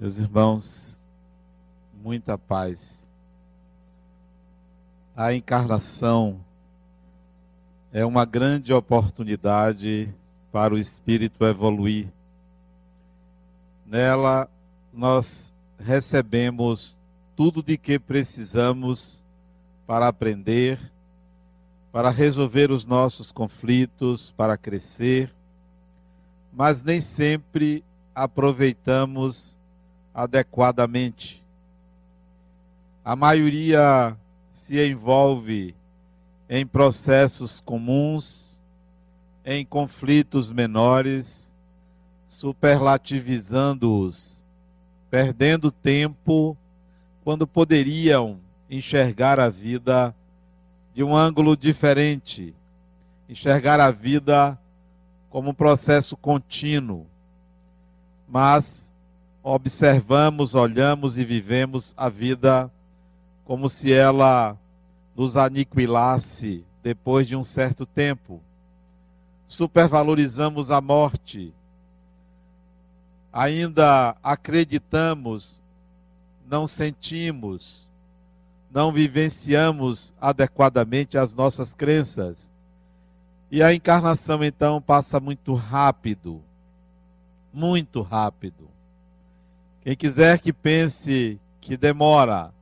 Meus irmãos, muita paz. A encarnação é uma grande oportunidade para o espírito evoluir. Nela, nós recebemos tudo de que precisamos para aprender, para resolver os nossos conflitos, para crescer, mas nem sempre aproveitamos adequadamente. A maioria se envolve em processos comuns, em conflitos menores, superlativizando-os, perdendo tempo quando poderiam enxergar a vida de um ângulo diferente, enxergar a vida como um processo contínuo. Mas observamos, olhamos e vivemos a vida como se ela nos aniquilasse depois de um certo tempo. Supervalorizamos a morte. Ainda acreditamos, não sentimos, não vivenciamos adequadamente as nossas crenças. E a encarnação então passa muito rápido, muito rápido. Quem quiser que pense que demora,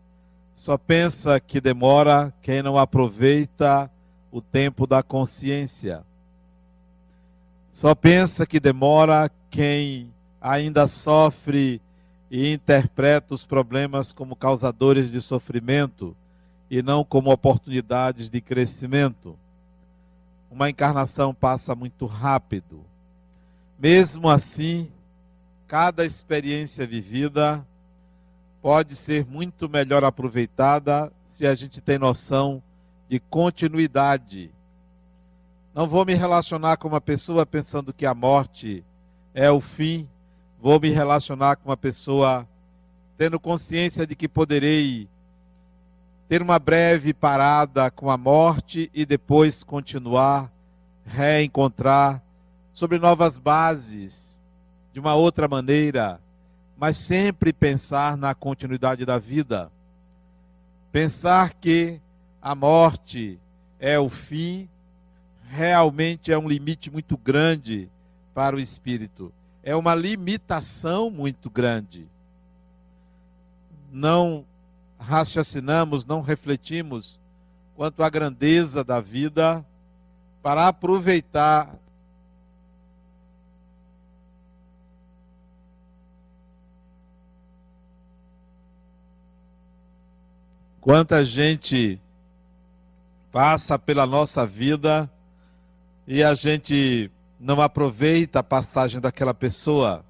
só pensa que demora quem não aproveita o tempo da consciência. Só pensa que demora quem ainda sofre e interpreta os problemas como causadores de sofrimento e não como oportunidades de crescimento. Uma encarnação passa muito rápido. Mesmo assim, cada experiência vivida pode ser muito melhor aproveitada se a gente tem noção de continuidade. Não vou me relacionar com uma pessoa pensando que a morte é o fim, vou me relacionar com uma pessoa tendo consciência de que poderei ter uma breve parada com a morte e depois continuar, reencontrar sobre novas bases de uma outra maneira, mas sempre pensar na continuidade da vida. Pensar que a morte é o fim, realmente é um limite muito grande para o espírito. É uma limitação muito grande. Não raciocinamos, não refletimos quanto à grandeza da vida para aproveitar Quanta gente passa pela nossa vida e a gente não aproveita a passagem daquela pessoa.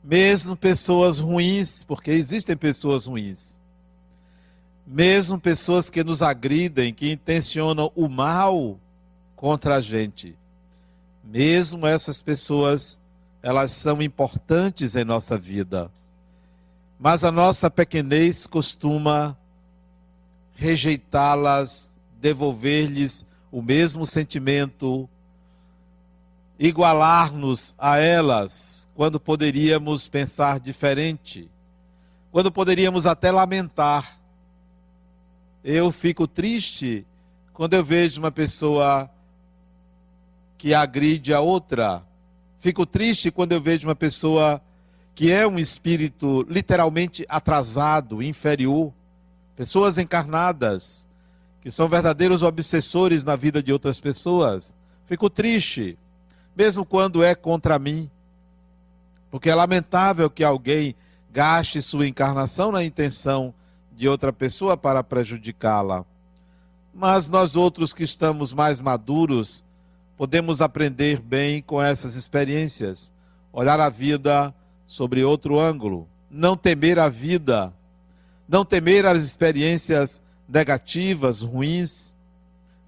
Mesmo pessoas ruins, porque existem pessoas ruins. Mesmo pessoas que nos agridem, que intencionam o mal contra a gente. Mesmo essas pessoas, elas são importantes em nossa vida. Mas a nossa pequenez costuma rejeitá-las, devolver-lhes o mesmo sentimento, igualar-nos a elas, quando poderíamos pensar diferente, quando poderíamos até lamentar. Eu fico triste quando eu vejo uma pessoa que agride a outra. Fico triste quando eu vejo uma pessoa que é um espírito literalmente atrasado, inferior pessoas encarnadas, que são verdadeiros obsessores na vida de outras pessoas. Fico triste, mesmo quando é contra mim, porque é lamentável que alguém gaste sua encarnação na intenção de outra pessoa para prejudicá-la. Mas nós outros que estamos mais maduros, podemos aprender bem com essas experiências, olhar a vida sobre outro ângulo, não temer a vida não temer as experiências negativas, ruins.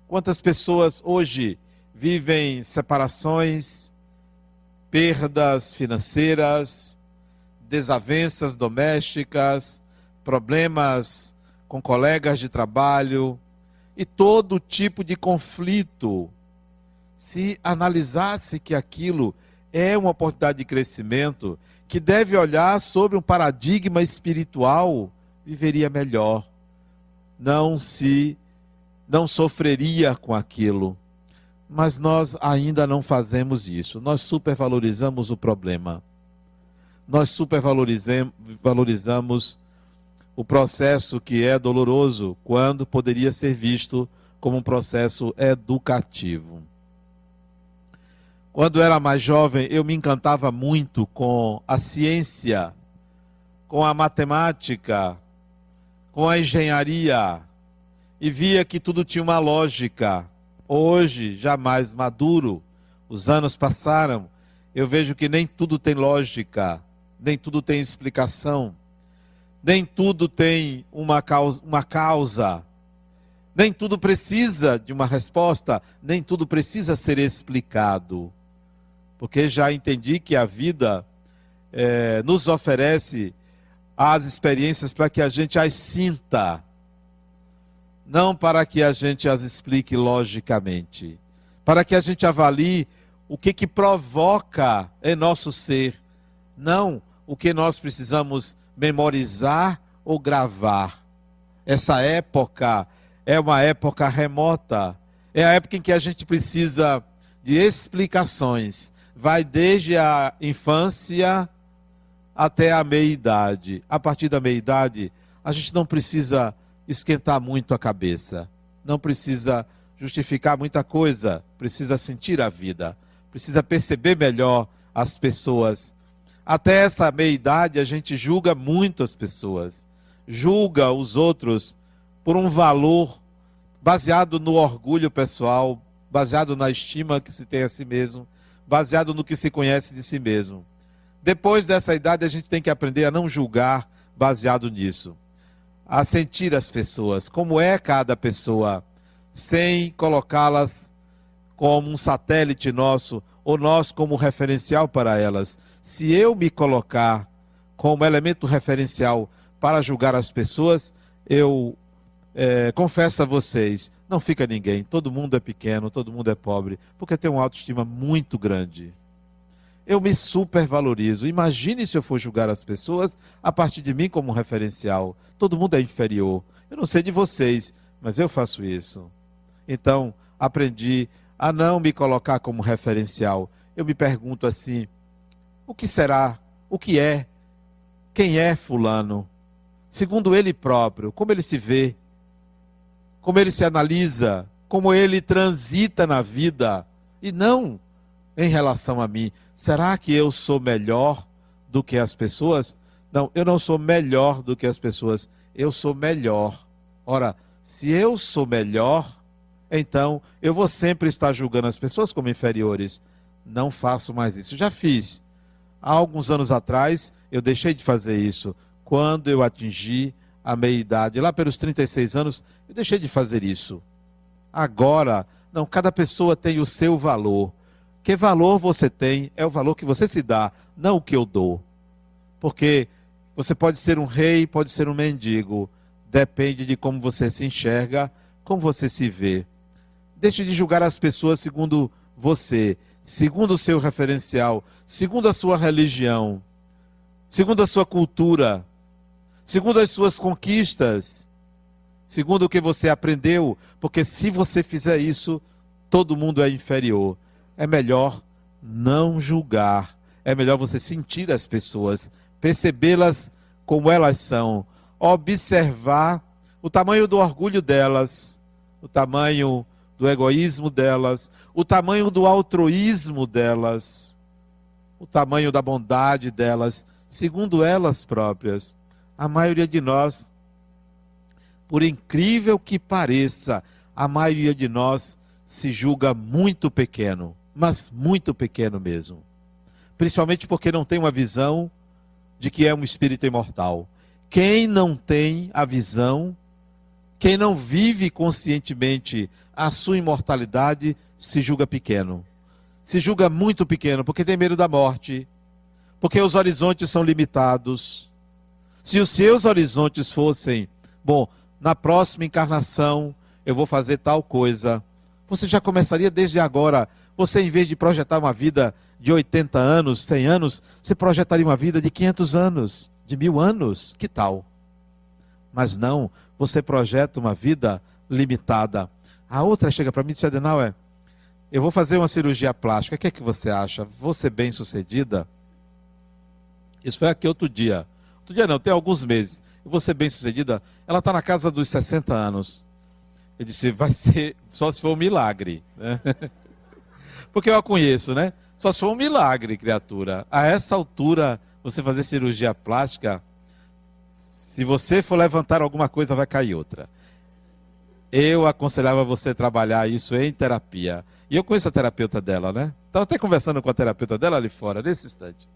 Quantas pessoas hoje vivem separações, perdas financeiras, desavenças domésticas, problemas com colegas de trabalho e todo tipo de conflito. Se analisasse que aquilo é uma oportunidade de crescimento, que deve olhar sobre um paradigma espiritual, viveria melhor. Não se não sofreria com aquilo. Mas nós ainda não fazemos isso. Nós supervalorizamos o problema. Nós supervalorizamos o processo que é doloroso quando poderia ser visto como um processo educativo. Quando era mais jovem, eu me encantava muito com a ciência, com a matemática, com a engenharia e via que tudo tinha uma lógica. Hoje, já mais maduro, os anos passaram, eu vejo que nem tudo tem lógica, nem tudo tem explicação, nem tudo tem uma causa, uma causa, nem tudo precisa de uma resposta, nem tudo precisa ser explicado porque já entendi que a vida é, nos oferece as experiências para que a gente as sinta, não para que a gente as explique logicamente, para que a gente avalie o que que provoca em nosso ser, não o que nós precisamos memorizar ou gravar. Essa época é uma época remota, é a época em que a gente precisa de explicações. Vai desde a infância até a meia-idade. A partir da meia-idade, a gente não precisa esquentar muito a cabeça, não precisa justificar muita coisa, precisa sentir a vida, precisa perceber melhor as pessoas. Até essa meia-idade, a gente julga muito as pessoas, julga os outros por um valor baseado no orgulho pessoal, baseado na estima que se tem a si mesmo baseado no que se conhece de si mesmo. Depois dessa idade, a gente tem que aprender a não julgar baseado nisso, a sentir as pessoas, como é cada pessoa, sem colocá-las como um satélite nosso, ou nós como referencial para elas. Se eu me colocar como elemento referencial para julgar as pessoas, eu é, confesso a vocês, não fica ninguém. Todo mundo é pequeno, todo mundo é pobre, porque tem uma autoestima muito grande. Eu me supervalorizo. Imagine se eu for julgar as pessoas a partir de mim como referencial. Todo mundo é inferior. Eu não sei de vocês, mas eu faço isso. Então, aprendi a não me colocar como referencial. Eu me pergunto assim: o que será? O que é? Quem é Fulano? Segundo ele próprio, como ele se vê? como ele se analisa, como ele transita na vida, e não em relação a mim. Será que eu sou melhor do que as pessoas? Não, eu não sou melhor do que as pessoas, eu sou melhor. Ora, se eu sou melhor, então eu vou sempre estar julgando as pessoas como inferiores. Não faço mais isso. Já fiz. Há alguns anos atrás, eu deixei de fazer isso. Quando eu atingi a meia-idade, lá pelos 36 anos, eu deixei de fazer isso. Agora, não, cada pessoa tem o seu valor. Que valor você tem é o valor que você se dá, não o que eu dou. Porque você pode ser um rei, pode ser um mendigo. Depende de como você se enxerga, como você se vê. Deixe de julgar as pessoas segundo você, segundo o seu referencial, segundo a sua religião, segundo a sua cultura segundo as suas conquistas, segundo o que você aprendeu, porque se você fizer isso, todo mundo é inferior. É melhor não julgar, é melhor você sentir as pessoas, percebê-las como elas são, observar o tamanho do orgulho delas, o tamanho do egoísmo delas, o tamanho do altruísmo delas, o tamanho da bondade delas, segundo elas próprias. A maioria de nós, por incrível que pareça, a maioria de nós se julga muito pequeno, mas muito pequeno mesmo. Principalmente porque não tem uma visão de que é um espírito imortal. Quem não tem a visão, quem não vive conscientemente a sua imortalidade, se julga pequeno. Se julga muito pequeno porque tem medo da morte, porque os horizontes são limitados, se os seus horizontes fossem, bom, na próxima encarnação eu vou fazer tal coisa, você já começaria desde agora Você, em vez de projetar uma vida de 80 anos, 100 anos, você projetaria uma vida de 500 anos, de mil anos. Que tal? Mas não, você projeta uma vida limitada. A outra chega para mim e diz, Adenauer, eu vou fazer uma cirurgia plástica, o que é que você acha? Vou ser bem sucedida? Isso foi aqui outro dia. Outro dia não, tem alguns meses. Eu vou ser bem sucedida. Ela está na casa dos 60 anos. Eu disse, vai ser só se for um milagre. Né? Porque eu a conheço, né? Só se for um milagre, criatura. A essa altura, você fazer cirurgia plástica, se você for levantar alguma coisa, vai cair outra. Eu aconselhava você trabalhar isso em terapia. E eu conheço a terapeuta dela, né? Estava até conversando com a terapeuta dela ali fora, nesse instante.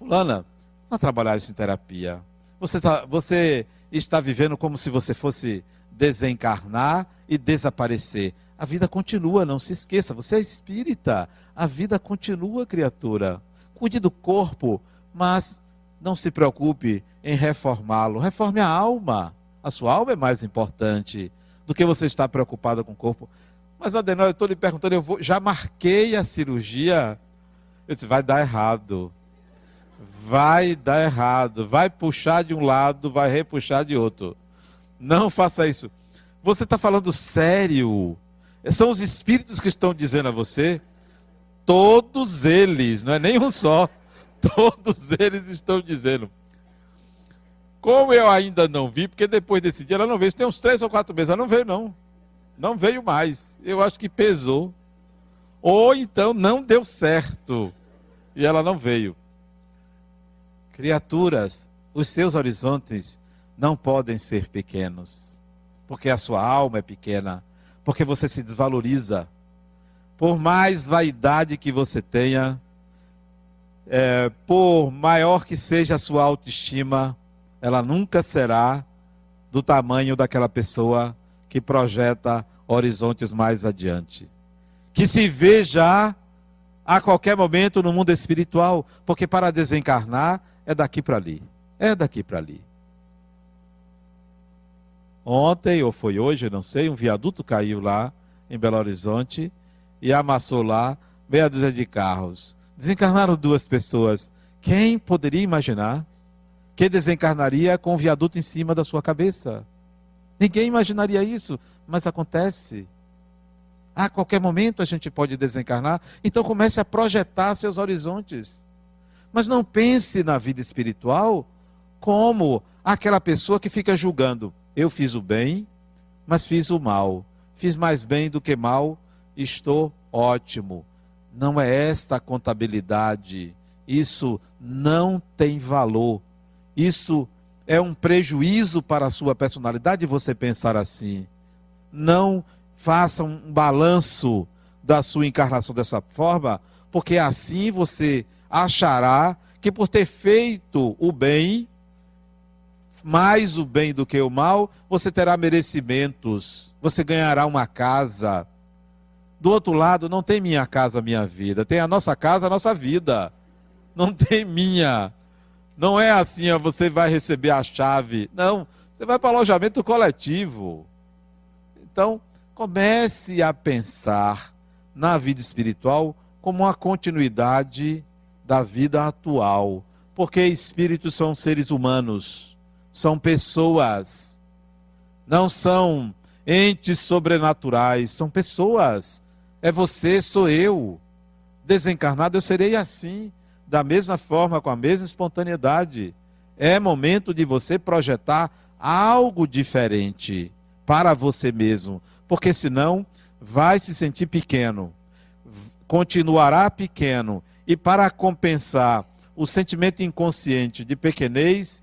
Fulana, vá trabalhar isso em terapia. Você, tá, você está vivendo como se você fosse desencarnar e desaparecer. A vida continua, não se esqueça. Você é espírita. A vida continua, criatura. Cuide do corpo, mas não se preocupe em reformá-lo. Reforme a alma. A sua alma é mais importante do que você estar preocupado com o corpo. Mas, Adenal, eu estou lhe perguntando, eu vou, já marquei a cirurgia. Eu disse, vai dar errado. Vai dar errado. Vai puxar de um lado, vai repuxar de outro. Não faça isso. Você está falando sério. São os espíritos que estão dizendo a você. Todos eles, não é nenhum só. Todos eles estão dizendo. Como eu ainda não vi, porque depois desse dia ela não veio. Isso tem uns três ou quatro meses. Ela não veio, não. Não veio mais. Eu acho que pesou. Ou então não deu certo. E ela não veio. Criaturas, os seus horizontes não podem ser pequenos. Porque a sua alma é pequena. Porque você se desvaloriza. Por mais vaidade que você tenha, é, por maior que seja a sua autoestima, ela nunca será do tamanho daquela pessoa que projeta horizontes mais adiante. Que se vê já a qualquer momento no mundo espiritual, porque para desencarnar é daqui para ali. É daqui para ali. Ontem, ou foi hoje, não sei, um viaduto caiu lá em Belo Horizonte e amassou lá meia dúzia de carros. Desencarnaram duas pessoas. Quem poderia imaginar que desencarnaria com um viaduto em cima da sua cabeça? Ninguém imaginaria isso, mas acontece. A qualquer momento a gente pode desencarnar, então comece a projetar seus horizontes. Mas não pense na vida espiritual como aquela pessoa que fica julgando. Eu fiz o bem, mas fiz o mal. Fiz mais bem do que mal, estou ótimo. Não é esta a contabilidade. Isso não tem valor. Isso é um prejuízo para a sua personalidade você pensar assim. Não faça um balanço da sua encarnação dessa forma, porque assim você achará que por ter feito o bem, mais o bem do que o mal, você terá merecimentos, você ganhará uma casa. Do outro lado, não tem minha casa, minha vida, tem a nossa casa, a nossa vida. Não tem minha. Não é assim, ó, você vai receber a chave. Não, você vai para alojamento coletivo. Então, comece a pensar na vida espiritual como uma continuidade da vida atual. Porque espíritos são seres humanos, são pessoas, não são entes sobrenaturais, são pessoas. É você, sou eu. Desencarnado eu serei assim da mesma forma, com a mesma espontaneidade. É momento de você projetar algo diferente para você mesmo, porque senão vai se sentir pequeno, continuará pequeno, e para compensar o sentimento inconsciente de pequenez,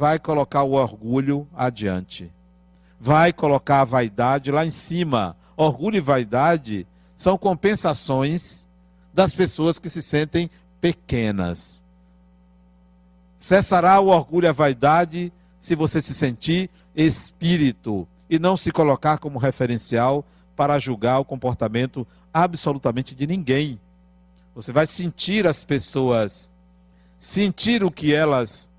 vai colocar o orgulho adiante. Vai colocar a vaidade lá em cima. Orgulho e vaidade são compensações das pessoas que se sentem pequenas. Cessará o orgulho e a vaidade se você se sentir espírito e não se colocar como referencial para julgar o comportamento absolutamente de ninguém. Você vai sentir as pessoas, sentir o que elas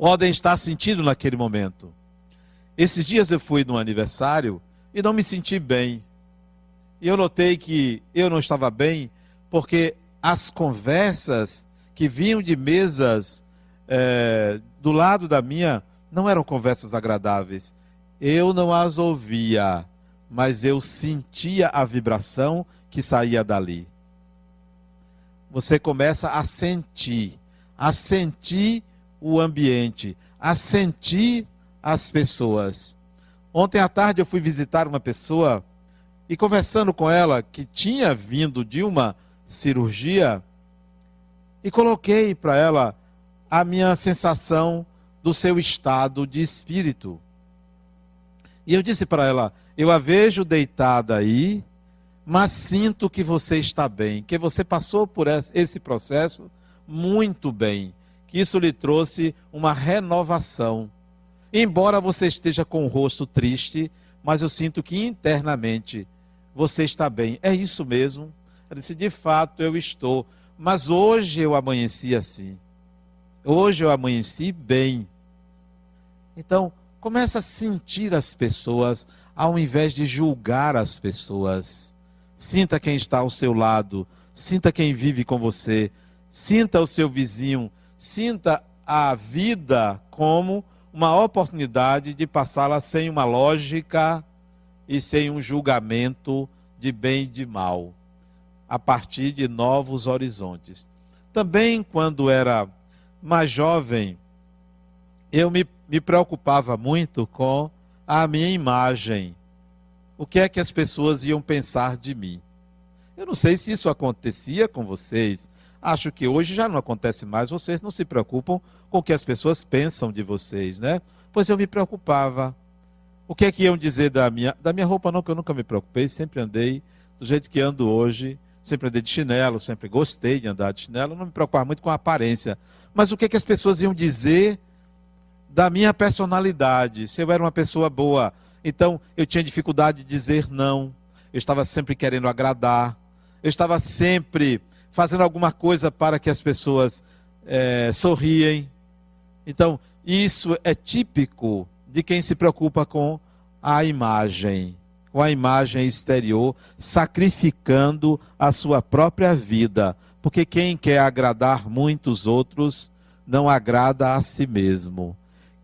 podem estar sentindo naquele momento. Esses dias eu fui num aniversário e não me senti bem. E eu notei que eu não estava bem, porque as conversas que vinham de mesas é, do lado da minha não eram conversas agradáveis. Eu não as ouvia, mas eu sentia a vibração que saía dali. Você começa a sentir, a sentir o ambiente, a sentir as pessoas. Ontem à tarde eu fui visitar uma pessoa e conversando com ela que tinha vindo de uma cirurgia e coloquei para ela a minha sensação do seu estado de espírito. E eu disse para ela: Eu a vejo deitada aí, mas sinto que você está bem, que você passou por esse processo muito bem, que isso lhe trouxe uma renovação. Embora você esteja com o rosto triste, mas eu sinto que internamente você está bem. É isso mesmo? Ela disse: De fato, eu estou. Mas hoje eu amanheci assim. Hoje eu amanheci bem. Então, começa a sentir as pessoas ao invés de julgar as pessoas. Sinta quem está ao seu lado, sinta quem vive com você, sinta o seu vizinho, sinta a vida como uma oportunidade de passá-la sem uma lógica e sem um julgamento de bem e de mal, a partir de novos horizontes. Também, quando era mais jovem, eu me, me preocupava muito com a minha imagem. O que é que as pessoas iam pensar de mim? Eu não sei se isso acontecia com vocês. Acho que hoje já não acontece mais. Vocês não se preocupam com o que as pessoas pensam de vocês, né? Pois eu me preocupava. O que é que iam dizer da minha, da minha roupa? Não, que eu nunca me preocupei. Sempre andei do jeito que ando hoje. Sempre andei de chinelo, sempre gostei de andar de chinelo. Não me preocupava muito com a aparência. Mas o que é que as pessoas iam dizer da minha personalidade, se eu era uma pessoa boa. Então, eu tinha dificuldade de dizer não. Eu estava sempre querendo agradar. Eu estava sempre fazendo alguma coisa para que as pessoas é, sorriem. Então, isso é típico de quem se preocupa com a imagem, com a imagem exterior, sacrificando a sua própria vida. Porque quem quer agradar muitos outros não agrada a si mesmo.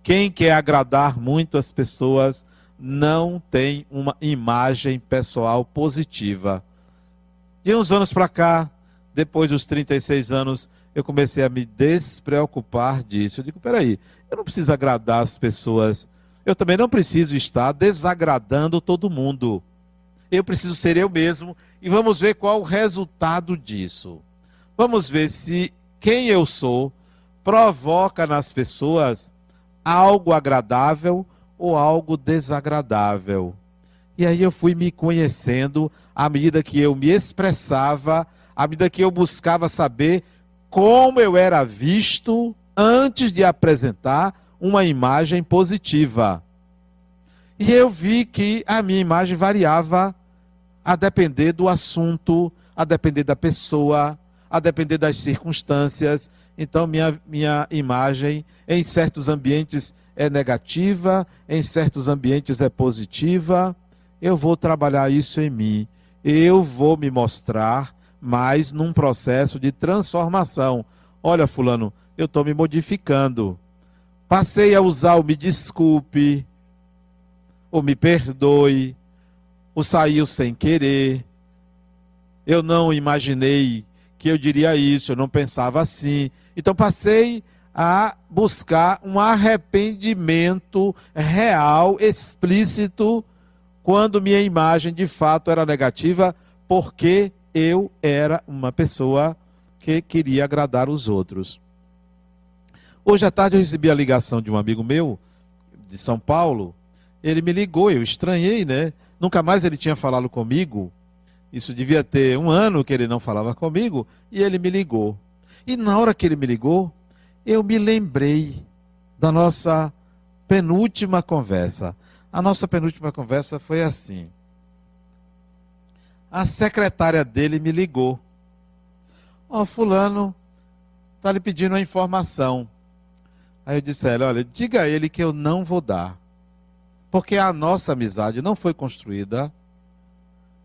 Quem quer agradar muito as pessoas não tem uma imagem pessoal positiva. De uns anos para cá, depois dos 36 anos, eu comecei a me despreocupar disso. Eu digo, peraí, eu não preciso agradar as pessoas. Eu também não preciso estar desagradando todo mundo. Eu preciso ser eu mesmo e vamos ver qual o resultado disso. Vamos ver se quem eu sou provoca nas pessoas algo agradável ou algo desagradável. E aí eu fui me conhecendo à medida que eu me expressava, à medida que eu buscava saber como eu era visto antes de apresentar uma imagem positiva. E eu vi que a minha imagem variava a depender do assunto, a depender da pessoa, a depender das circunstâncias. Então, minha, minha imagem em certos ambientes é negativa, em certos ambientes é positiva. Eu vou trabalhar isso em mim. Eu vou me mostrar mais num processo de transformação. Olha, Fulano, eu estou me modificando. Passei a usar o me desculpe, ou me perdoe, ou saiu sem querer. Eu não imaginei que eu diria isso, eu não pensava assim. Então passei a buscar um arrependimento real, explícito, quando minha imagem de fato era negativa, porque eu era uma pessoa que queria agradar os outros. Hoje à tarde eu recebi a ligação de um amigo meu, de São Paulo. Ele me ligou, eu estranhei, né? Nunca mais ele tinha falado comigo. Isso devia ter um ano que ele não falava comigo e ele me ligou. E na hora que ele me ligou, eu me lembrei da nossa penúltima conversa. A nossa penúltima conversa foi assim. A secretária dele me ligou. Ó, oh, fulano está lhe pedindo uma informação. Aí eu disse a ela, olha, diga a ele que eu não vou dar. Porque a nossa amizade não foi construída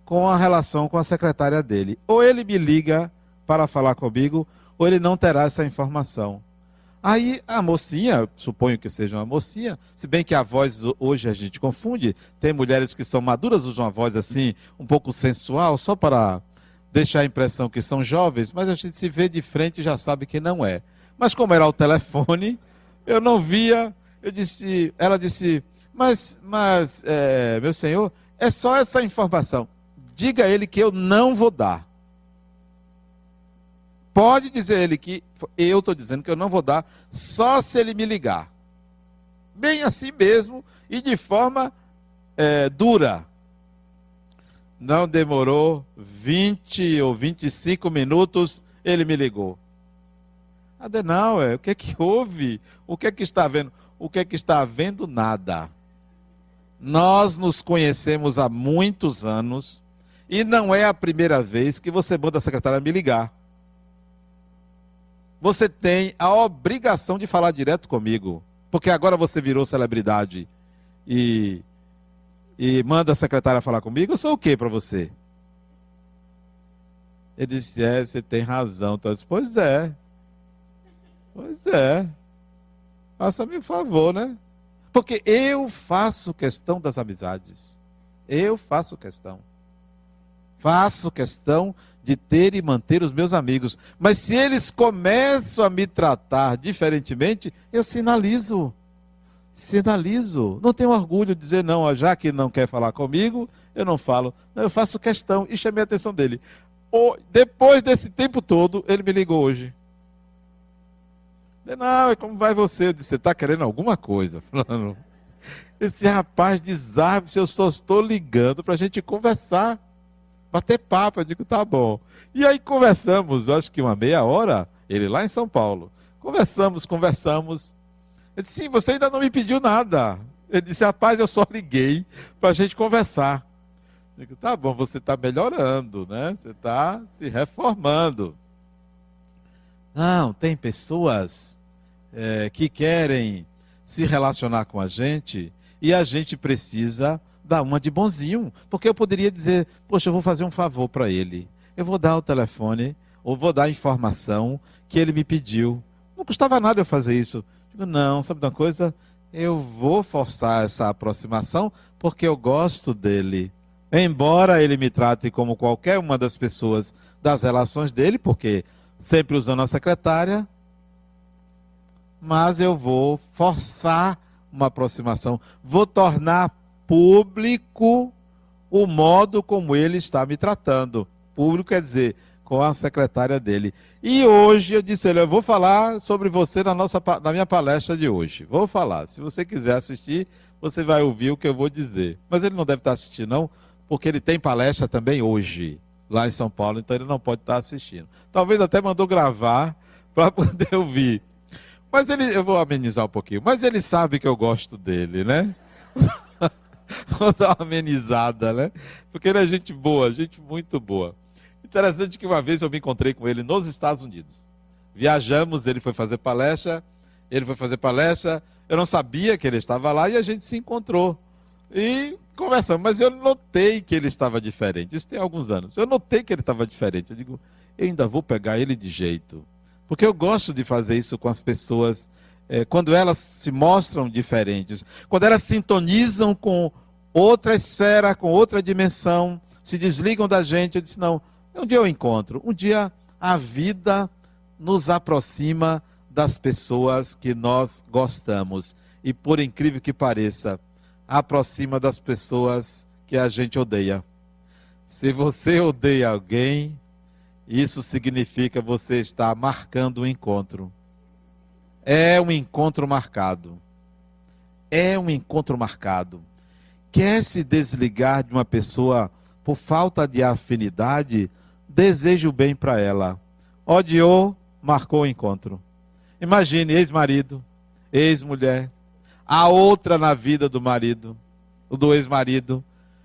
com a relação com a secretária dele. Ou ele me liga para falar comigo, ou ele não terá essa informação. Aí a mocinha, suponho que seja uma mocinha, se bem que a voz hoje a gente confunde, tem mulheres que são maduras, usam uma voz assim, um pouco sensual, só para deixar a impressão que são jovens, mas a gente se vê de frente e já sabe que não é. Mas como era o telefone, eu não via, eu disse, ela disse, mas, mas é, meu senhor, é só essa informação. Diga a ele que eu não vou dar. Pode dizer ele que eu estou dizendo que eu não vou dar, só se ele me ligar. Bem assim mesmo e de forma é, dura. Não demorou 20 ou 25 minutos, ele me ligou. Adenauer, o que é que houve? O que é que está vendo? O que é que está havendo? Nada. Nós nos conhecemos há muitos anos e não é a primeira vez que você manda a secretária me ligar você tem a obrigação de falar direto comigo. Porque agora você virou celebridade e, e manda a secretária falar comigo. Eu sou o que para você? Ele disse: É, você tem razão. Então, eu disse, pois é. Pois é. Faça-me um favor, né? Porque eu faço questão das amizades. Eu faço questão. Faço questão de ter e manter os meus amigos. Mas se eles começam a me tratar diferentemente, eu sinalizo. Sinalizo. Não tenho orgulho de dizer não, já que não quer falar comigo, eu não falo. Não, eu faço questão e chamei a atenção dele. O, depois desse tempo todo, ele me ligou hoje. Não, como vai você? Eu disse, você está querendo alguma coisa? Esse rapaz desarme se eu só estou ligando para a gente conversar bater papo. Eu digo, tá bom. E aí conversamos, acho que uma meia hora, ele lá em São Paulo. Conversamos, conversamos. Ele disse, sim, você ainda não me pediu nada. Ele disse, rapaz, eu só liguei para a gente conversar. Eu digo, tá bom, você está melhorando, né? Você está se reformando. Não, tem pessoas é, que querem se relacionar com a gente e a gente precisa dar uma de bonzinho, porque eu poderia dizer, poxa, eu vou fazer um favor para ele. Eu vou dar o telefone, ou vou dar a informação que ele me pediu. Não custava nada eu fazer isso. Digo, não, sabe de uma coisa? Eu vou forçar essa aproximação porque eu gosto dele. Embora ele me trate como qualquer uma das pessoas das relações dele, porque sempre usando a secretária, mas eu vou forçar uma aproximação, vou tornar público o modo como ele está me tratando. Público quer dizer, com a secretária dele. E hoje eu disse, eu vou falar sobre você na, nossa, na minha palestra de hoje. Vou falar. Se você quiser assistir, você vai ouvir o que eu vou dizer. Mas ele não deve estar assistindo, não, porque ele tem palestra também hoje, lá em São Paulo, então ele não pode estar assistindo. Talvez até mandou gravar para poder ouvir. Mas ele, eu vou amenizar um pouquinho, mas ele sabe que eu gosto dele, né? Vou dar uma amenizada, né? Porque ele é gente boa, gente muito boa. Interessante que uma vez eu me encontrei com ele nos Estados Unidos. Viajamos, ele foi fazer palestra, ele foi fazer palestra, eu não sabia que ele estava lá e a gente se encontrou. E conversamos, mas eu notei que ele estava diferente. Isso tem alguns anos. Eu notei que ele estava diferente. Eu digo, eu ainda vou pegar ele de jeito. Porque eu gosto de fazer isso com as pessoas é, quando elas se mostram diferentes, quando elas sintonizam com outra esfera, com outra dimensão, se desligam da gente, eu disse: não, um dia eu encontro, um dia a vida nos aproxima das pessoas que nós gostamos. E por incrível que pareça, aproxima das pessoas que a gente odeia. Se você odeia alguém, isso significa você estar marcando um encontro. É um encontro marcado. É um encontro marcado. Quer se desligar de uma pessoa por falta de afinidade? Deseja o bem para ela. Odiou, marcou o encontro. Imagine ex-marido, ex-mulher, a outra na vida do marido, do ex-marido.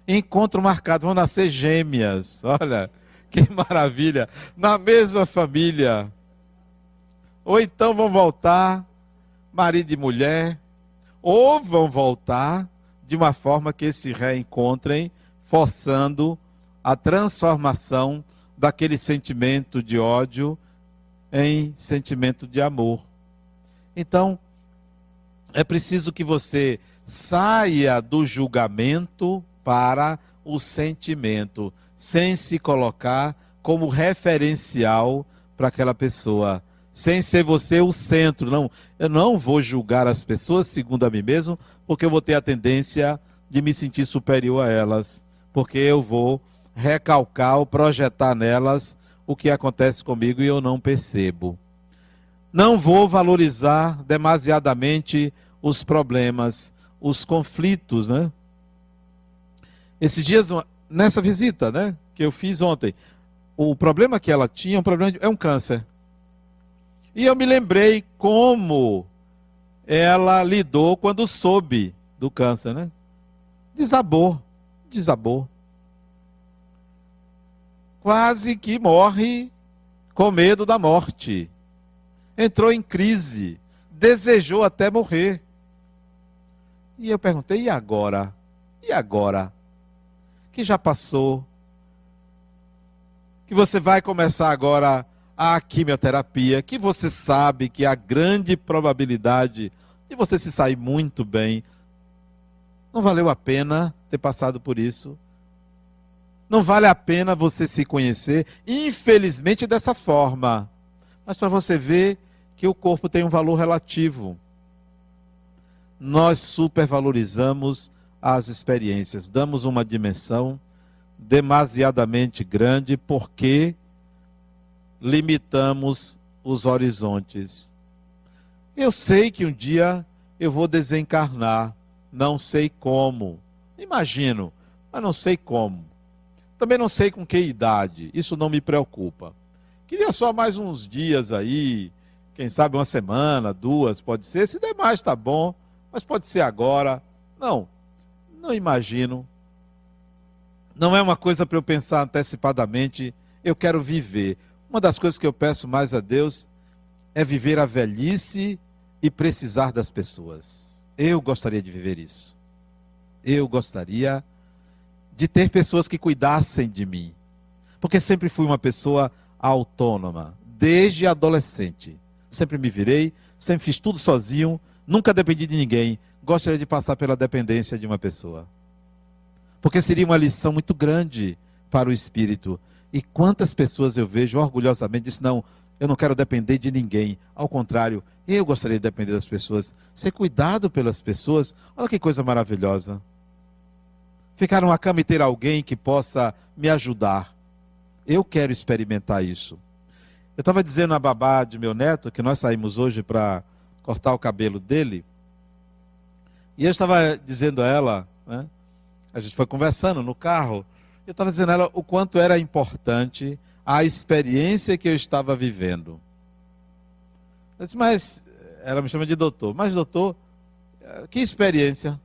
Encontro marcado, vão nascer gêmeas. Olha, que maravilha. Na mesma família. Ou então vão voltar marido e mulher, ou vão voltar de uma forma que se reencontrem, forçando a transformação daquele sentimento de ódio em sentimento de amor. Então, é preciso que você saia do julgamento para o sentimento, sem se colocar como referencial para aquela pessoa, sem ser você o centro. Não, eu não vou julgar as pessoas segundo a mim mesmo, porque eu vou ter a tendência de me sentir superior a elas, porque eu vou recalcar ou projetar nelas o que acontece comigo e eu não percebo. Não vou valorizar demasiadamente os problemas, os conflitos, né? Esses dias, nessa visita, né, que eu fiz ontem, o problema que ela tinha, um problema de, é um câncer. E eu me lembrei como ela lidou quando soube do câncer, né? Desabou, desabou. Quase que morre com medo da morte. Entrou em crise, desejou até morrer. E eu perguntei: e agora? E agora? Que já passou, que você vai começar agora a quimioterapia, que você sabe que há grande probabilidade de você se sair muito bem. Não valeu a pena ter passado por isso? Não vale a pena você se conhecer, infelizmente dessa forma. Mas para você ver que o corpo tem um valor relativo. Nós supervalorizamos as experiências, damos uma dimensão demasiadamente grande porque limitamos os horizontes. Eu sei que um dia eu vou desencarnar, não sei como. Imagino, mas não sei como. Também não sei com que idade, isso não me preocupa. Queria só mais uns dias aí, quem sabe uma semana, duas, pode ser. Se der mais, tá bom, mas pode ser agora. Não, não imagino não é uma coisa para eu pensar antecipadamente, eu quero viver. Uma das coisas que eu peço mais a Deus é viver a velhice e precisar das pessoas. Eu gostaria de viver isso. Eu gostaria de ter pessoas que cuidassem de mim. Porque sempre fui uma pessoa autônoma, desde adolescente. Sempre me virei, sempre fiz tudo sozinho, nunca dependi de ninguém. Gostaria de passar pela dependência de uma pessoa porque seria uma lição muito grande para o espírito. E quantas pessoas eu vejo orgulhosamente dizem: não, eu não quero depender de ninguém. Ao contrário, eu gostaria de depender das pessoas. Ser cuidado pelas pessoas, olha que coisa maravilhosa. Ficar numa cama e ter alguém que possa me ajudar. Eu quero experimentar isso. Eu estava dizendo à babá de meu neto que nós saímos hoje para cortar o cabelo dele. E eu estava dizendo a ela, né, a gente foi conversando no carro, eu estava dizendo a ela o quanto era importante a experiência que eu estava vivendo. Disse, mas ela me chama de doutor, mas doutor, que experiência?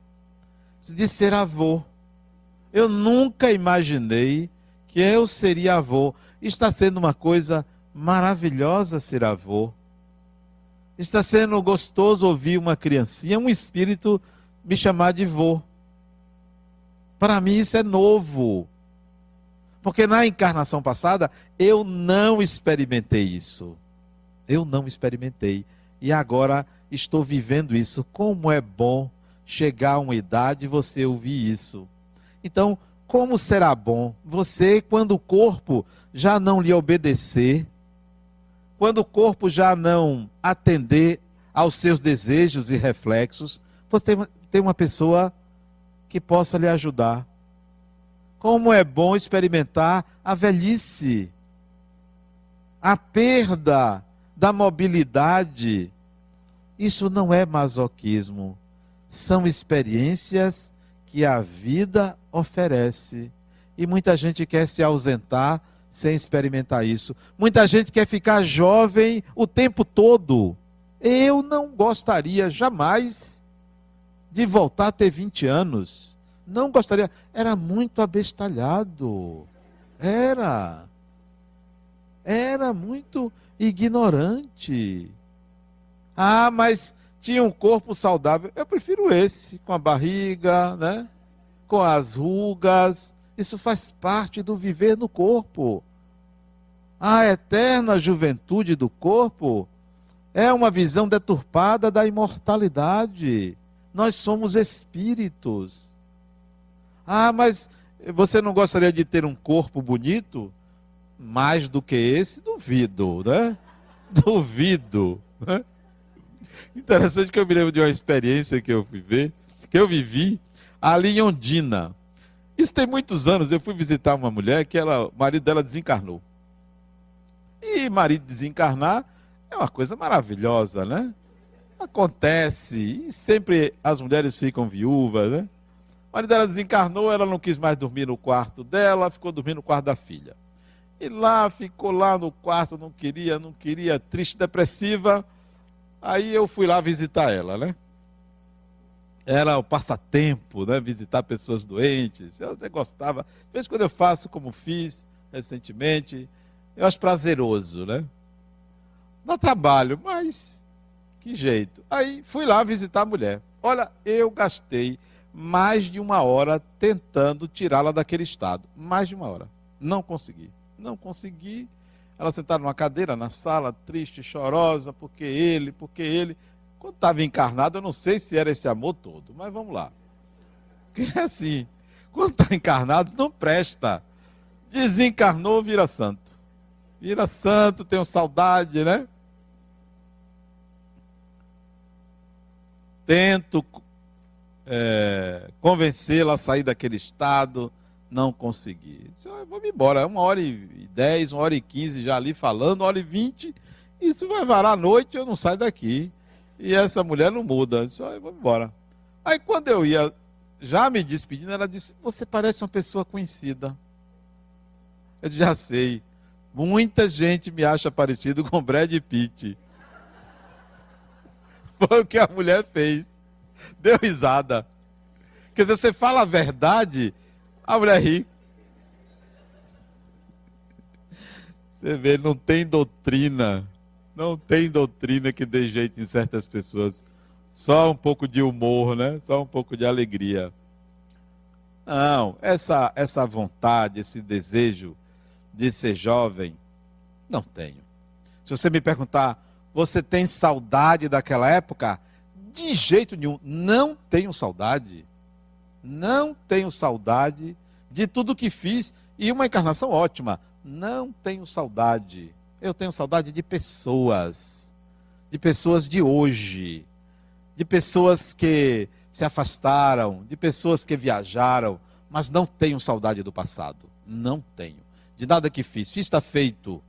De ser avô. Eu nunca imaginei que eu seria avô. Está sendo uma coisa maravilhosa ser avô. Está sendo gostoso ouvir uma criancinha, um espírito me chamar de vô. Para mim isso é novo. Porque na encarnação passada eu não experimentei isso. Eu não experimentei. E agora estou vivendo isso. Como é bom chegar a uma idade e você ouvir isso. Então, como será bom você, quando o corpo já não lhe obedecer, quando o corpo já não atender aos seus desejos e reflexos, você tem uma pessoa que possa lhe ajudar. Como é bom experimentar a velhice, a perda da mobilidade. Isso não é masoquismo, são experiências que a vida oferece. E muita gente quer se ausentar sem experimentar isso. Muita gente quer ficar jovem o tempo todo. Eu não gostaria jamais de voltar a ter 20 anos. Não gostaria. Era muito abestalhado. Era. Era muito ignorante. Ah, mas tinha um corpo saudável. Eu prefiro esse, com a barriga, né? Com as rugas. Isso faz parte do viver no corpo. A eterna juventude do corpo é uma visão deturpada da imortalidade. Nós somos espíritos. Ah, mas você não gostaria de ter um corpo bonito? Mais do que esse, duvido, né? Duvido. Né? Interessante que eu me lembro de uma experiência que eu vivi, que eu vivi ali em Ondina. Isso tem muitos anos. Eu fui visitar uma mulher que ela, o marido dela desencarnou. E marido desencarnar é uma coisa maravilhosa, né? Acontece. E sempre as mulheres ficam viúvas, né? O marido dela desencarnou, ela não quis mais dormir no quarto dela, ficou dormindo no quarto da filha. E lá, ficou lá no quarto, não queria, não queria, triste, depressiva. Aí eu fui lá visitar ela, né? Era o passatempo, né? Visitar pessoas doentes. Eu até gostava. De vez quando eu faço, como fiz recentemente, eu acho prazeroso, né? Dá trabalho, mas que jeito. Aí fui lá visitar a mulher. Olha, eu gastei mais de uma hora tentando tirá-la daquele estado. Mais de uma hora. Não consegui. Não consegui. Ela sentada numa cadeira na sala, triste, chorosa, porque ele, porque ele. Quando estava encarnado, eu não sei se era esse amor todo, mas vamos lá. Porque é assim, quando está encarnado, não presta. Desencarnou, vira santo. Vira santo, tenho saudade, né? Tento é, convencê-la a sair daquele estado não consegui. Disse, ah, vou me embora, uma hora e dez, uma hora e quinze já ali falando, uma hora e vinte, isso vai varar a noite, eu não saio daqui. E essa mulher não muda. Eu disse, ah, vou embora. Aí quando eu ia já me despedindo, ela disse, você parece uma pessoa conhecida. Eu já sei. Muita gente me acha parecido com Brad Pitt. Foi o que a mulher fez. Deu risada. Quer dizer, você fala a verdade a mulher ri. Você vê, não tem doutrina. Não tem doutrina que dê jeito em certas pessoas. Só um pouco de humor, né? Só um pouco de alegria. Não, essa, essa vontade, esse desejo de ser jovem, não tenho. Se você me perguntar, você tem saudade daquela época? De jeito nenhum, não tenho saudade. Não tenho saudade de tudo que fiz e uma encarnação ótima. Não tenho saudade. Eu tenho saudade de pessoas, de pessoas de hoje, de pessoas que se afastaram, de pessoas que viajaram, mas não tenho saudade do passado. Não tenho. De nada que fiz. Fiz está feito.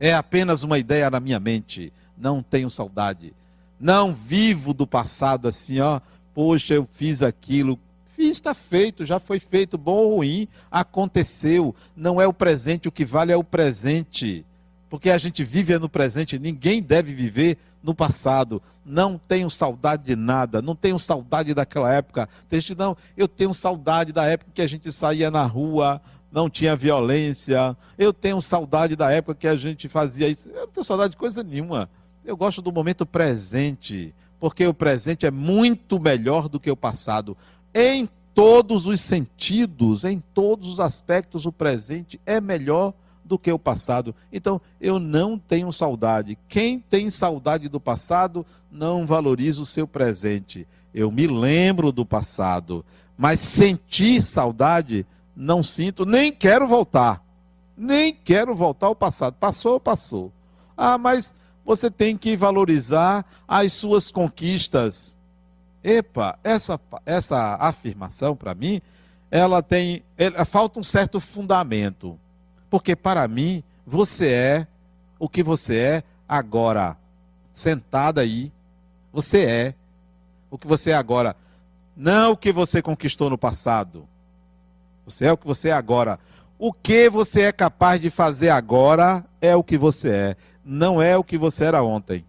É apenas uma ideia na minha mente. Não tenho saudade. Não vivo do passado assim, ó poxa, eu fiz aquilo. Fiz, está feito, já foi feito, bom ou ruim, aconteceu. Não é o presente, o que vale é o presente. Porque a gente vive no presente, ninguém deve viver no passado. Não tenho saudade de nada, não tenho saudade daquela época. Não, eu tenho saudade da época que a gente saía na rua, não tinha violência. Eu tenho saudade da época que a gente fazia isso. Eu não tenho saudade de coisa nenhuma. Eu gosto do momento presente porque o presente é muito melhor do que o passado. Em todos os sentidos, em todos os aspectos, o presente é melhor do que o passado. Então, eu não tenho saudade. Quem tem saudade do passado não valoriza o seu presente. Eu me lembro do passado, mas sentir saudade não sinto, nem quero voltar. Nem quero voltar ao passado. Passou, passou. Ah, mas você tem que valorizar as suas conquistas. Epa, essa, essa afirmação para mim, ela tem, ela, falta um certo fundamento. Porque para mim, você é o que você é agora. Sentada aí, você é o que você é agora. Não o que você conquistou no passado. Você é o que você é agora. O que você é capaz de fazer agora é o que você é não é o que você era ontem.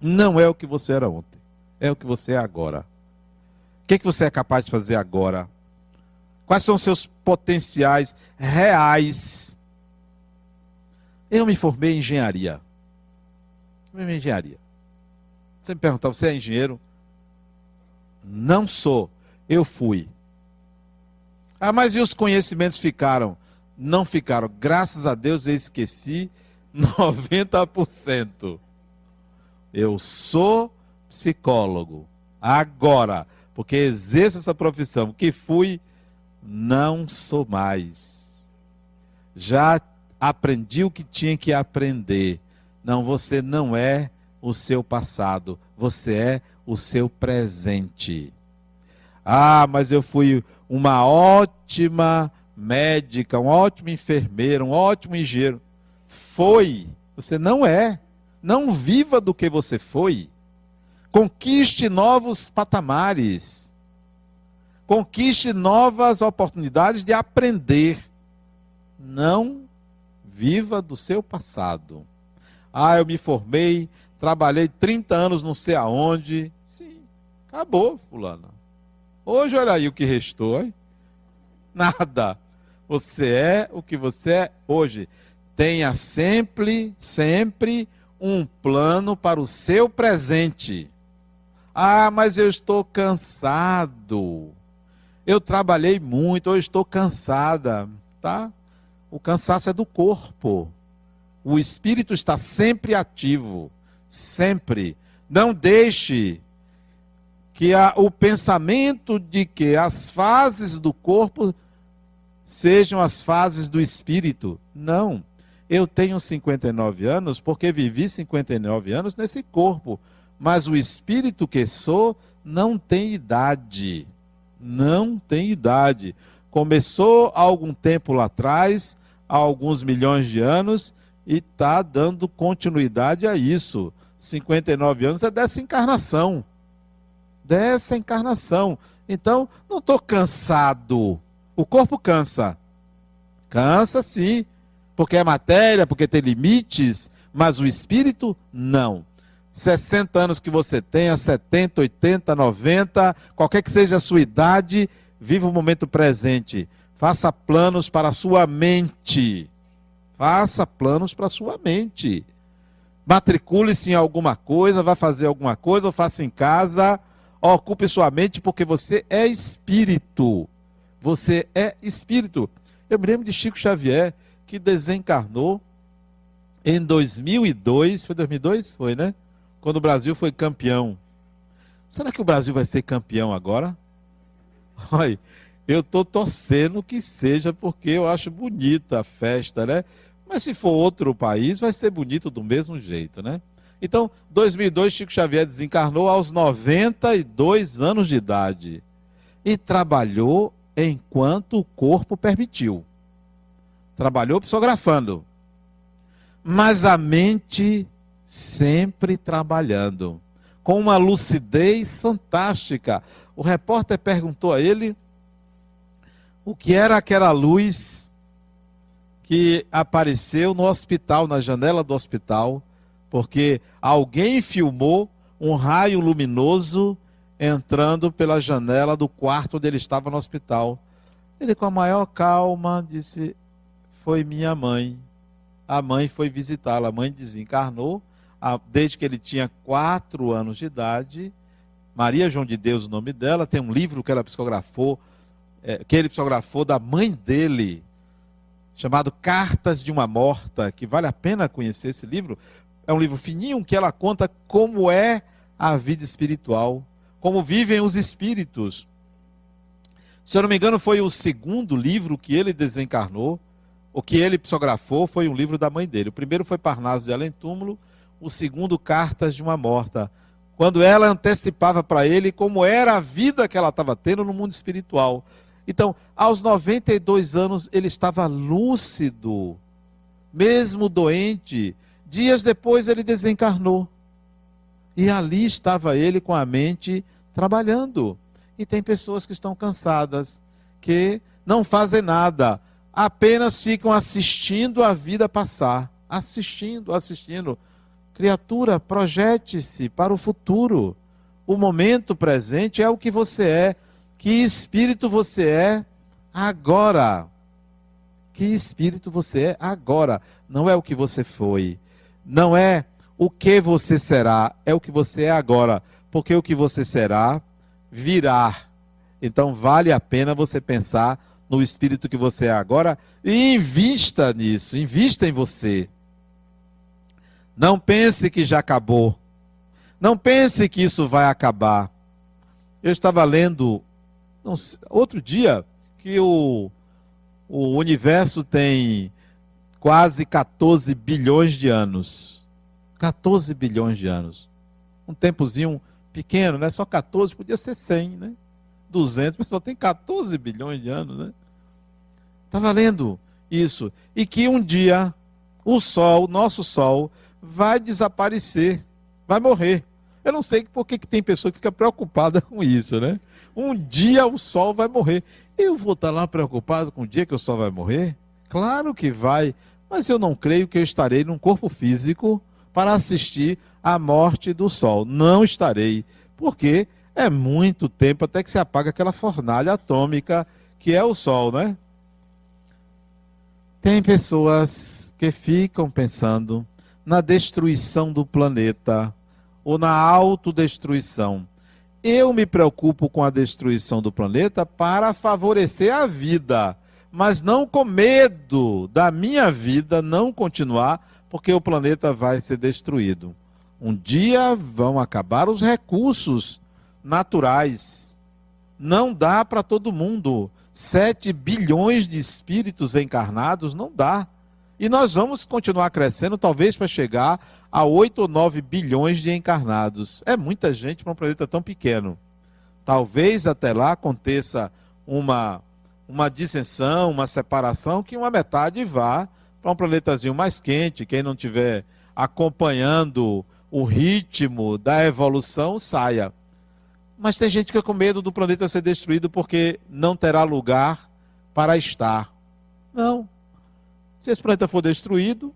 Não é o que você era ontem. É o que você é agora. O que, é que você é capaz de fazer agora? Quais são os seus potenciais reais? Eu me formei em engenharia. Eu me formei em engenharia. Você me perguntar, você é engenheiro? Não sou. Eu fui. Ah, mas e os conhecimentos ficaram? Não ficaram. Graças a Deus eu esqueci 90%. Eu sou psicólogo. Agora, porque exerço essa profissão, que fui, não sou mais. Já aprendi o que tinha que aprender. Não, você não é o seu passado, você é o seu presente. Ah, mas eu fui uma ótima médica, um ótimo enfermeiro, um ótimo engenheiro. Foi, você não é. Não viva do que você foi. Conquiste novos patamares. Conquiste novas oportunidades de aprender. Não viva do seu passado. Ah, eu me formei, trabalhei 30 anos não sei aonde. Sim, acabou, fulana. Hoje, olha aí o que restou, hein? Nada. Você é o que você é hoje. Tenha sempre, sempre um plano para o seu presente. Ah, mas eu estou cansado. Eu trabalhei muito, eu estou cansada, tá? O cansaço é do corpo. O espírito está sempre ativo, sempre. Não deixe que a, o pensamento de que as fases do corpo sejam as fases do espírito. Não. Eu tenho 59 anos porque vivi 59 anos nesse corpo, mas o espírito que sou não tem idade. Não tem idade. Começou há algum tempo lá atrás, há alguns milhões de anos, e está dando continuidade a isso. 59 anos é dessa encarnação. Dessa encarnação. Então, não estou cansado. O corpo cansa. Cansa sim, porque é matéria, porque tem limites, mas o espírito não. 60 anos que você tenha, 70, 80, 90, qualquer que seja a sua idade, viva o momento presente. Faça planos para a sua mente. Faça planos para sua mente. Matricule-se em alguma coisa, vá fazer alguma coisa, ou faça em casa. Ocupe sua mente, porque você é espírito. Você é espírito. Eu me lembro de Chico Xavier, que desencarnou em 2002. Foi 2002? Foi, né? Quando o Brasil foi campeão. Será que o Brasil vai ser campeão agora? Olha, eu estou torcendo que seja, porque eu acho bonita a festa, né? Mas se for outro país, vai ser bonito do mesmo jeito, né? Então, 2002, Chico Xavier desencarnou aos 92 anos de idade e trabalhou enquanto o corpo permitiu. Trabalhou psicografando, mas a mente sempre trabalhando, com uma lucidez fantástica. O repórter perguntou a ele o que era aquela luz que apareceu no hospital, na janela do hospital, porque alguém filmou um raio luminoso entrando pela janela do quarto onde ele estava no hospital. Ele, com a maior calma, disse: Foi minha mãe. A mãe foi visitá-la. A mãe desencarnou desde que ele tinha quatro anos de idade. Maria João de Deus, o nome dela, tem um livro que ela psicografou, é, que ele psicografou da mãe dele, chamado Cartas de uma Morta, que vale a pena conhecer esse livro. É um livro fininho que ela conta como é a vida espiritual, como vivem os espíritos. Se eu não me engano, foi o segundo livro que ele desencarnou, o que ele psicografou foi um livro da mãe dele. O primeiro foi Parnaso de Além Túmulo, o segundo Cartas de uma Morta. Quando ela antecipava para ele como era a vida que ela estava tendo no mundo espiritual. Então, aos 92 anos, ele estava lúcido, mesmo doente. Dias depois, ele desencarnou. E ali estava ele com a mente trabalhando. E tem pessoas que estão cansadas, que não fazem nada, apenas ficam assistindo a vida passar. Assistindo, assistindo. Criatura, projete-se para o futuro. O momento presente é o que você é que espírito você é agora? Que espírito você é agora? Não é o que você foi. Não é o que você será, é o que você é agora. Porque o que você será virá. Então vale a pena você pensar no espírito que você é agora e invista nisso, invista em você. Não pense que já acabou. Não pense que isso vai acabar. Eu estava lendo sei, outro dia que o, o universo tem quase 14 bilhões de anos. 14 bilhões de anos. Um tempozinho pequeno, né? Só 14, podia ser 100, né? 200, mas só tem 14 bilhões de anos, né? Estava lendo isso. E que um dia o Sol, nosso Sol, vai desaparecer, vai morrer. Eu não sei por que, que tem pessoa que fica preocupada com isso, né? Um dia o sol vai morrer. Eu vou estar lá preocupado com o dia que o sol vai morrer? Claro que vai, mas eu não creio que eu estarei num corpo físico para assistir à morte do sol. Não estarei, porque é muito tempo até que se apaga aquela fornalha atômica que é o sol, né? Tem pessoas que ficam pensando na destruição do planeta ou na autodestruição. Eu me preocupo com a destruição do planeta para favorecer a vida, mas não com medo da minha vida não continuar, porque o planeta vai ser destruído. Um dia vão acabar os recursos naturais. Não dá para todo mundo. Sete bilhões de espíritos encarnados não dá. E nós vamos continuar crescendo, talvez para chegar a 8 ou 9 bilhões de encarnados. É muita gente para um planeta tão pequeno. Talvez até lá aconteça uma, uma dissensão, uma separação, que uma metade vá para um planetazinho mais quente. Quem não estiver acompanhando o ritmo da evolução, saia. Mas tem gente que é com medo do planeta ser destruído porque não terá lugar para estar. Não. Se esse planeta for destruído,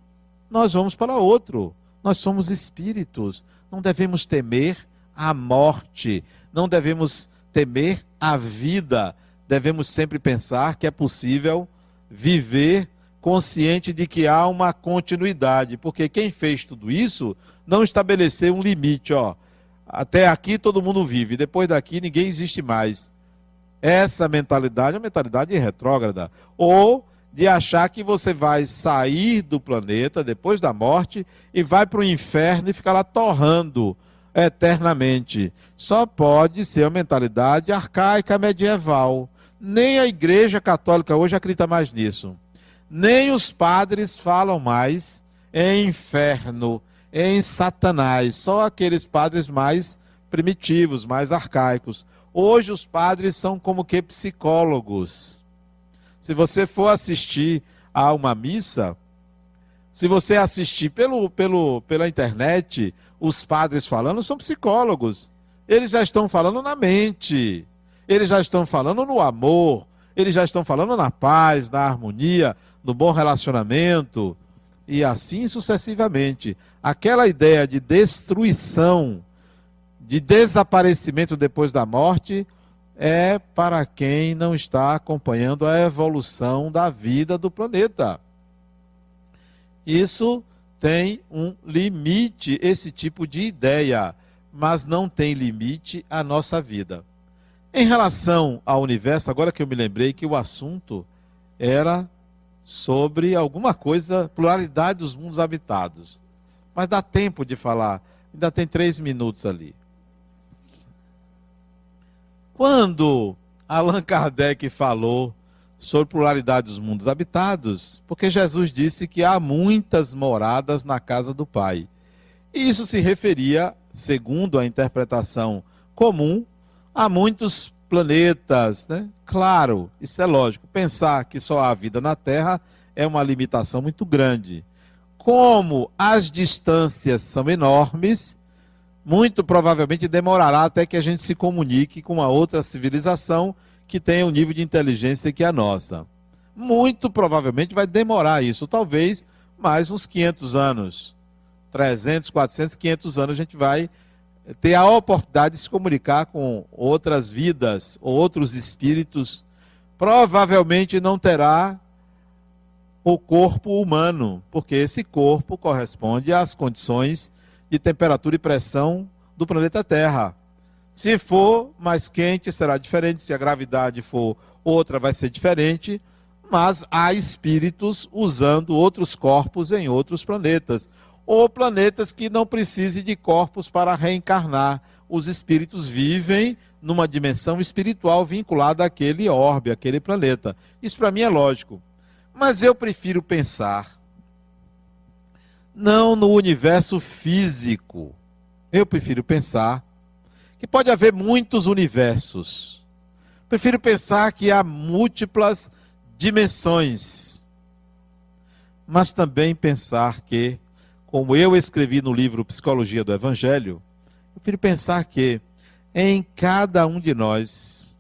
nós vamos para outro. Nós somos espíritos. Não devemos temer a morte. Não devemos temer a vida. Devemos sempre pensar que é possível viver consciente de que há uma continuidade, porque quem fez tudo isso não estabeleceu um limite, ó. Até aqui todo mundo vive, depois daqui ninguém existe mais. Essa mentalidade é uma mentalidade retrógrada. Ou de achar que você vai sair do planeta depois da morte e vai para o inferno e ficar lá torrando eternamente. Só pode ser uma mentalidade arcaica medieval. Nem a Igreja Católica hoje acredita mais nisso. Nem os padres falam mais em inferno, em Satanás. Só aqueles padres mais primitivos, mais arcaicos. Hoje os padres são como que psicólogos se você for assistir a uma missa, se você assistir pelo, pelo, pela internet, os padres falando são psicólogos. Eles já estão falando na mente, eles já estão falando no amor, eles já estão falando na paz, na harmonia, no bom relacionamento, e assim sucessivamente. Aquela ideia de destruição, de desaparecimento depois da morte, é para quem não está acompanhando a evolução da vida do planeta. Isso tem um limite, esse tipo de ideia, mas não tem limite a nossa vida. Em relação ao universo, agora que eu me lembrei que o assunto era sobre alguma coisa, pluralidade dos mundos habitados. Mas dá tempo de falar, ainda tem três minutos ali. Quando Allan Kardec falou sobre pluralidade dos mundos habitados, porque Jesus disse que há muitas moradas na casa do Pai. E isso se referia, segundo a interpretação comum, a muitos planetas, né? Claro, isso é lógico. Pensar que só há vida na Terra é uma limitação muito grande. Como as distâncias são enormes, muito provavelmente demorará até que a gente se comunique com uma outra civilização que tenha um nível de inteligência que a nossa. Muito provavelmente vai demorar isso, talvez mais uns 500 anos. 300, 400, 500 anos a gente vai ter a oportunidade de se comunicar com outras vidas, outros espíritos. Provavelmente não terá o corpo humano, porque esse corpo corresponde às condições de temperatura e pressão do planeta Terra. Se for mais quente, será diferente. Se a gravidade for outra vai ser diferente, mas há espíritos usando outros corpos em outros planetas, ou planetas que não precisem de corpos para reencarnar. Os espíritos vivem numa dimensão espiritual vinculada àquele orbe, àquele planeta. Isso para mim é lógico. Mas eu prefiro pensar não no universo físico. Eu prefiro pensar que pode haver muitos universos. Prefiro pensar que há múltiplas dimensões. Mas também pensar que, como eu escrevi no livro Psicologia do Evangelho, eu prefiro pensar que em cada um de nós,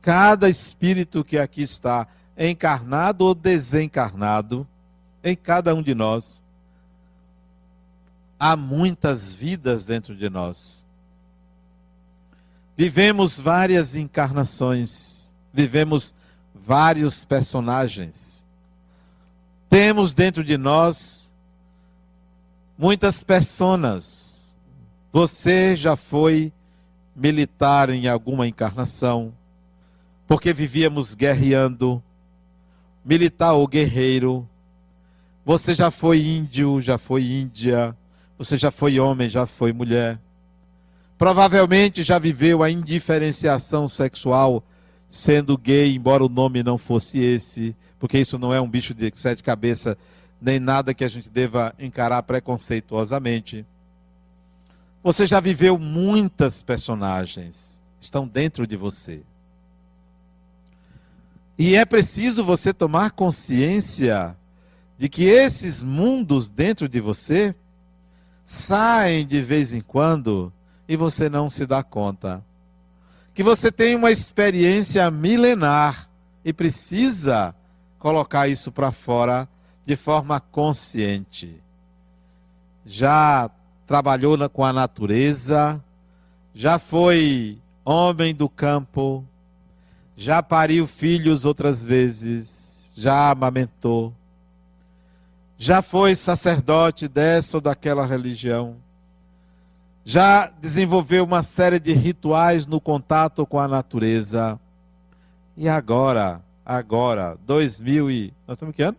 cada espírito que aqui está, encarnado ou desencarnado, em cada um de nós, há muitas vidas dentro de nós. Vivemos várias encarnações, vivemos vários personagens. Temos dentro de nós muitas personas. Você já foi militar em alguma encarnação, porque vivíamos guerreando, militar ou guerreiro. Você já foi índio, já foi índia, você já foi homem, já foi mulher. Provavelmente já viveu a indiferenciação sexual sendo gay, embora o nome não fosse esse, porque isso não é um bicho de sete cabeças, nem nada que a gente deva encarar preconceituosamente. Você já viveu muitas personagens, estão dentro de você. E é preciso você tomar consciência de que esses mundos dentro de você saem de vez em quando e você não se dá conta que você tem uma experiência milenar e precisa colocar isso para fora de forma consciente. Já trabalhou com a natureza, já foi homem do campo, já pariu filhos outras vezes, já amamentou, já foi sacerdote dessa ou daquela religião já desenvolveu uma série de rituais no contato com a natureza. E agora, agora, 2000 e... Nós estamos em que ano?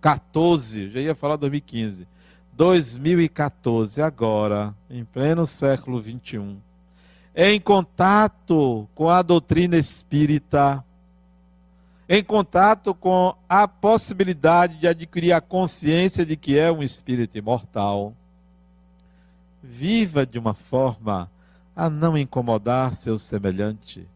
14, já ia falar 2015. 2014, agora, em pleno século 21, em contato com a doutrina espírita, em contato com a possibilidade de adquirir a consciência de que é um espírito imortal Viva de uma forma a não incomodar seu semelhante.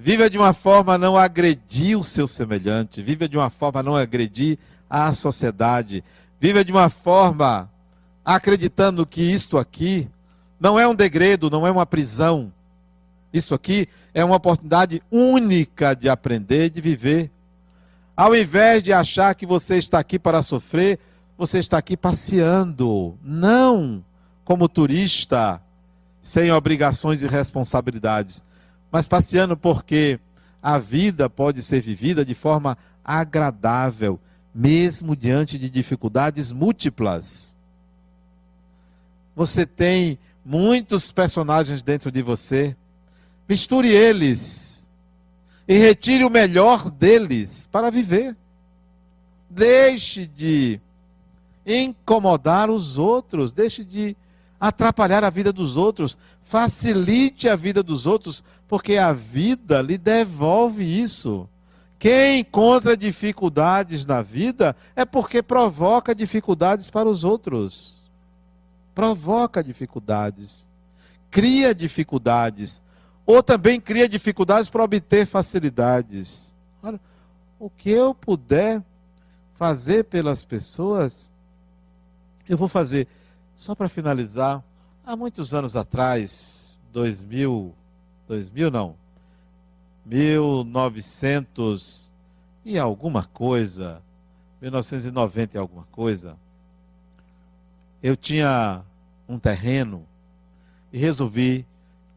Viva de uma forma a não agredir o seu semelhante. Viva de uma forma a não agredir a sociedade. Viva de uma forma acreditando que isto aqui não é um degredo, não é uma prisão. Isso aqui é uma oportunidade única de aprender, de viver. Ao invés de achar que você está aqui para sofrer, você está aqui passeando. Não! como turista, sem obrigações e responsabilidades, mas passeando porque a vida pode ser vivida de forma agradável, mesmo diante de dificuldades múltiplas. Você tem muitos personagens dentro de você, misture eles e retire o melhor deles para viver. Deixe de incomodar os outros, deixe de atrapalhar a vida dos outros, facilite a vida dos outros, porque a vida lhe devolve isso. Quem encontra dificuldades na vida é porque provoca dificuldades para os outros. Provoca dificuldades, cria dificuldades, ou também cria dificuldades para obter facilidades. O que eu puder fazer pelas pessoas, eu vou fazer. Só para finalizar, há muitos anos atrás, 2000, 2000 não, 1900 e alguma coisa, 1990 e alguma coisa, eu tinha um terreno e resolvi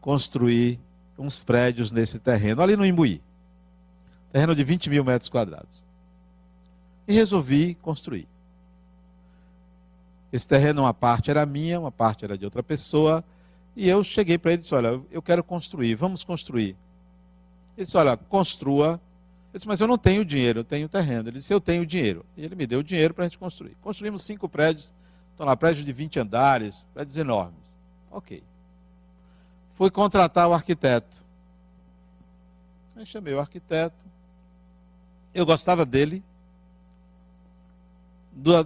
construir uns prédios nesse terreno, ali no Imbuí. Terreno de 20 mil metros quadrados. E resolvi construir. Esse terreno, uma parte era minha, uma parte era de outra pessoa. E eu cheguei para ele e disse: Olha, eu quero construir, vamos construir. Ele disse: Olha, construa. Eu disse: Mas eu não tenho dinheiro, eu tenho terreno. Ele disse: Eu tenho dinheiro. E ele me deu dinheiro para a gente construir. Construímos cinco prédios. Estão lá, prédios de 20 andares, prédios enormes. Ok. Fui contratar o arquiteto. Aí chamei o arquiteto. Eu gostava dele,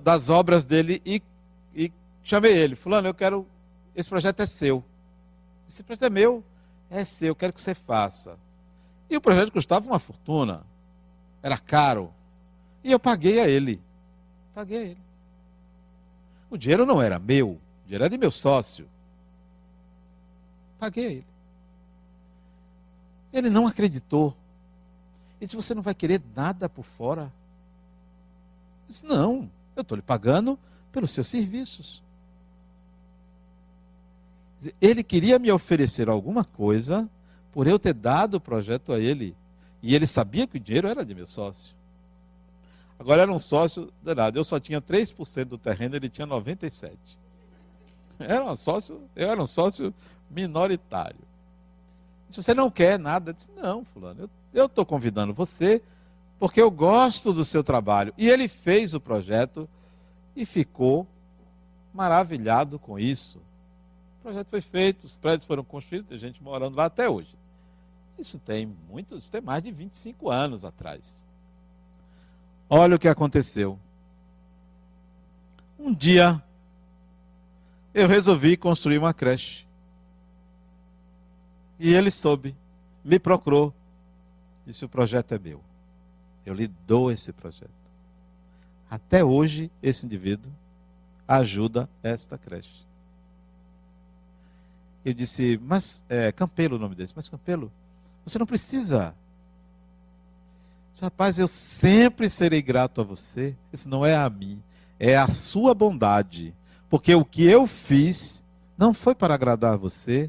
das obras dele e, e chamei ele. Fulano, eu quero. Esse projeto é seu. Esse projeto é meu, é seu, eu quero que você faça. E o projeto custava uma fortuna. Era caro. E eu paguei a ele. Paguei a ele. O dinheiro não era meu, o dinheiro era de meu sócio. Paguei a ele. Ele não acreditou. Ele disse: Você não vai querer nada por fora? Eu disse: Não, eu estou lhe pagando pelos seus serviços. Ele queria me oferecer alguma coisa por eu ter dado o projeto a ele. E ele sabia que o dinheiro era de meu sócio. Agora era um sócio danado. Eu só tinha 3% do terreno, ele tinha 97%. Era um sócio, eu era um sócio minoritário. Se você não quer nada, eu disse, não, fulano, eu estou convidando você porque eu gosto do seu trabalho. E ele fez o projeto e ficou maravilhado com isso. Projeto foi feito, os prédios foram construídos, tem gente morando lá até hoje. Isso tem muito, isso tem mais de 25 anos atrás. Olha o que aconteceu. Um dia eu resolvi construir uma creche. E ele soube, me procurou, disse: O projeto é meu. Eu lhe dou esse projeto. Até hoje, esse indivíduo ajuda esta creche. Eu disse: Mas, é, Campelo o nome desse, mas Campelo, você não precisa. Disse, Rapaz, eu sempre serei grato a você. Isso não é a mim, é a sua bondade. Porque o que eu fiz não foi para agradar você,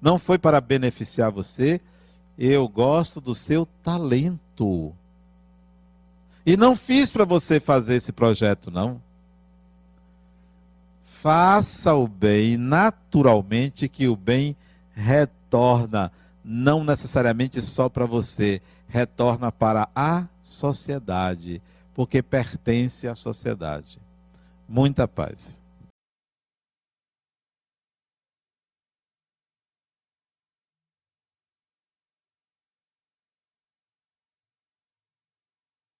não foi para beneficiar você. Eu gosto do seu talento. E não fiz para você fazer esse projeto, não. Faça o bem naturalmente, que o bem retorna não necessariamente só para você, retorna para a sociedade, porque pertence à sociedade. Muita paz.